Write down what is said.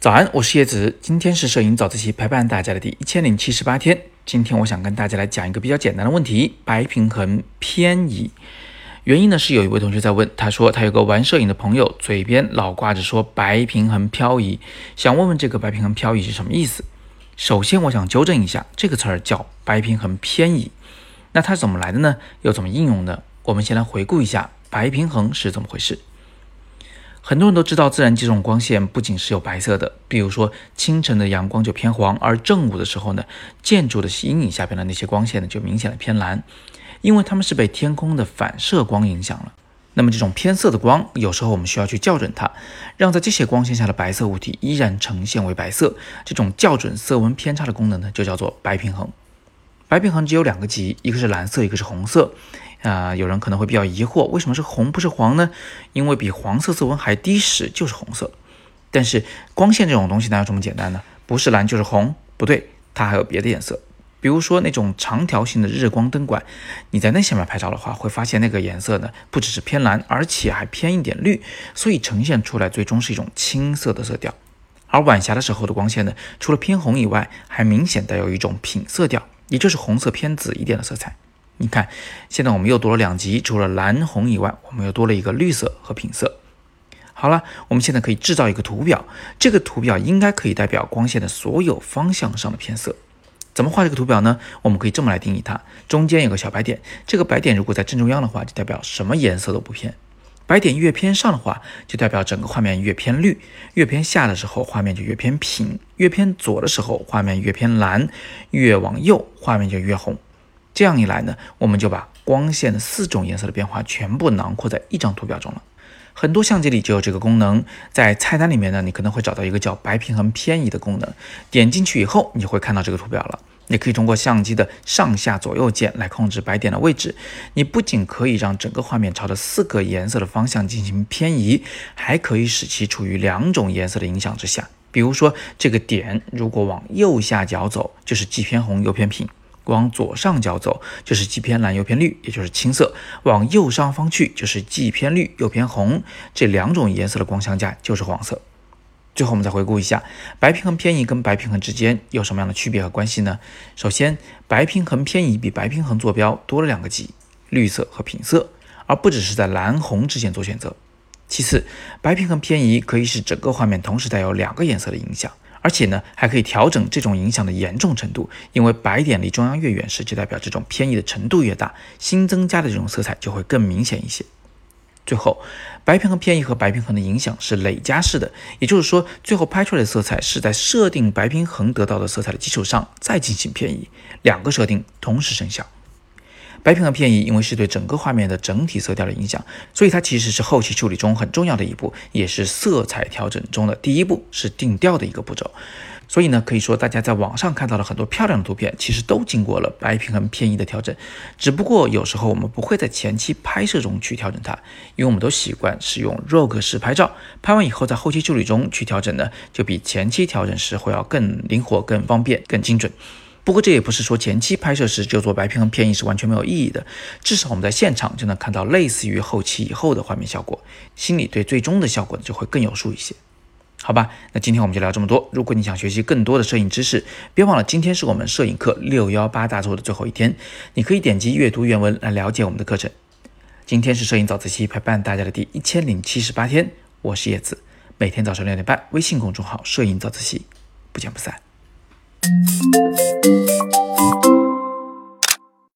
早安，我是叶子，今天是摄影早自习陪伴大家的第一千零七十八天。今天我想跟大家来讲一个比较简单的问题：白平衡偏移。原因呢是有一位同学在问，他说他有个玩摄影的朋友，嘴边老挂着说白平衡漂移，想问问这个白平衡漂移是什么意思？首先我想纠正一下，这个词儿叫白平衡偏移。那它怎么来的呢？又怎么应用的？我们先来回顾一下白平衡是怎么回事。很多人都知道，自然界中光线不仅是有白色的，比如说清晨的阳光就偏黄，而正午的时候呢，建筑的阴影下边的那些光线呢就明显的偏蓝，因为它们是被天空的反射光影响了。那么这种偏色的光，有时候我们需要去校准它，让在这些光线下的白色物体依然呈现为白色。这种校准色温偏差的功能呢，就叫做白平衡。白平衡只有两个极，一个是蓝色，一个是红色。啊，有人可能会比较疑惑，为什么是红不是黄呢？因为比黄色色温还低时就是红色。但是光线这种东西哪有这么简单呢？不是蓝就是红？不对，它还有别的颜色。比如说那种长条形的日光灯管，你在那下面拍照的话，会发现那个颜色呢不只是偏蓝，而且还偏一点绿，所以呈现出来最终是一种青色的色调。而晚霞的时候的光线呢，除了偏红以外，还明显带有一种品色调，也就是红色偏紫一点的色彩。你看，现在我们又多了两级，除了蓝红以外，我们又多了一个绿色和品色。好了，我们现在可以制造一个图表，这个图表应该可以代表光线的所有方向上的偏色。怎么画这个图表呢？我们可以这么来定义它：中间有个小白点，这个白点如果在正中央的话，就代表什么颜色都不偏；白点越偏上的话，就代表整个画面越偏绿；越偏下的时候，画面就越偏平；越偏左的时候，画面越偏蓝；越往右，画面就越红。这样一来呢，我们就把光线的四种颜色的变化全部囊括在一张图表中了。很多相机里就有这个功能，在菜单里面呢，你可能会找到一个叫白平衡偏移的功能。点进去以后，你就会看到这个图表了。你可以通过相机的上下左右键来控制白点的位置。你不仅可以让整个画面朝着四个颜色的方向进行偏移，还可以使其处于两种颜色的影响之下。比如说，这个点如果往右下角走，就是既偏红又偏平。往左上角走就是既偏蓝又偏绿，也就是青色；往右上方去就是既偏绿又偏红，这两种颜色的光相加就是黄色。最后我们再回顾一下，白平衡偏移跟白平衡之间有什么样的区别和关系呢？首先，白平衡偏移比白平衡坐标多了两个级，绿色和品色，而不只是在蓝红之间做选择。其次，白平衡偏移可以使整个画面同时带有两个颜色的影响。而且呢，还可以调整这种影响的严重程度，因为白点离中央越远时，就代表这种偏移的程度越大，新增加的这种色彩就会更明显一些。最后，白平衡偏移和白平衡的影响是累加式的，也就是说，最后拍出来的色彩是在设定白平衡得到的色彩的基础上再进行偏移，两个设定同时生效。白平衡偏移，因为是对整个画面的整体色调的影响，所以它其实是后期处理中很重要的一步，也是色彩调整中的第一步，是定调的一个步骤。所以呢，可以说大家在网上看到了很多漂亮的图片，其实都经过了白平衡偏移的调整。只不过有时候我们不会在前期拍摄中去调整它，因为我们都习惯使用 RAW 式拍照，拍完以后在后期处理中去调整呢，就比前期调整时会要更灵活、更方便、更精准。不过这也不是说前期拍摄时就做白平衡偏移是完全没有意义的，至少我们在现场就能看到类似于后期以后的画面效果，心里对最终的效果就会更有数一些。好吧，那今天我们就聊这么多。如果你想学习更多的摄影知识，别忘了今天是我们摄影课六幺八大作的最后一天，你可以点击阅读原文来了解我们的课程。今天是摄影早自习陪伴大家的第一千零七十八天，我是叶子，每天早上六点半，微信公众号“摄影早自习”，不见不散。Thank you.